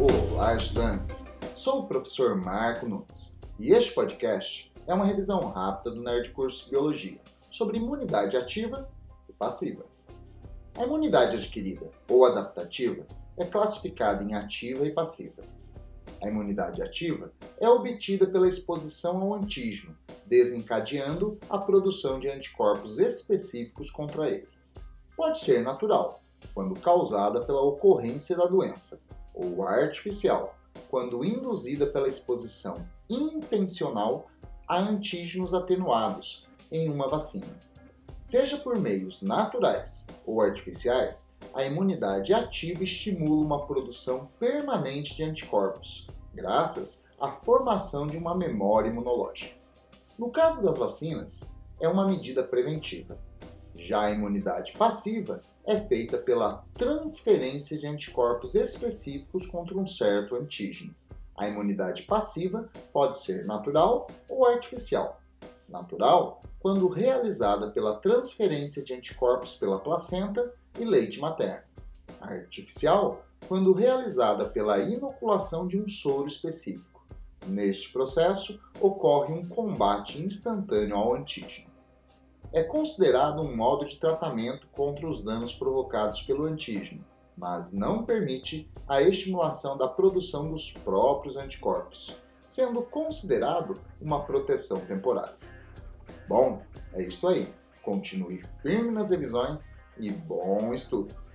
Olá, estudantes! Sou o professor Marco Nunes e este podcast é uma revisão rápida do Nerd Curso Biologia sobre imunidade ativa e passiva. A imunidade adquirida ou adaptativa é classificada em ativa e passiva. A imunidade ativa é obtida pela exposição ao antígeno, desencadeando a produção de anticorpos específicos contra ele. Pode ser natural, quando causada pela ocorrência da doença, ou artificial, quando induzida pela exposição intencional a antígenos atenuados em uma vacina. Seja por meios naturais ou artificiais, a imunidade ativa estimula uma produção permanente de anticorpos, graças à formação de uma memória imunológica. No caso das vacinas, é uma medida preventiva. Já a imunidade passiva é feita pela transferência de anticorpos específicos contra um certo antígeno. A imunidade passiva pode ser natural ou artificial. Natural, quando realizada pela transferência de anticorpos pela placenta e leite materno. Artificial, quando realizada pela inoculação de um soro específico. Neste processo, ocorre um combate instantâneo ao antígeno é considerado um modo de tratamento contra os danos provocados pelo antígeno, mas não permite a estimulação da produção dos próprios anticorpos, sendo considerado uma proteção temporária. Bom, é isso aí. Continue firme nas revisões e bom estudo!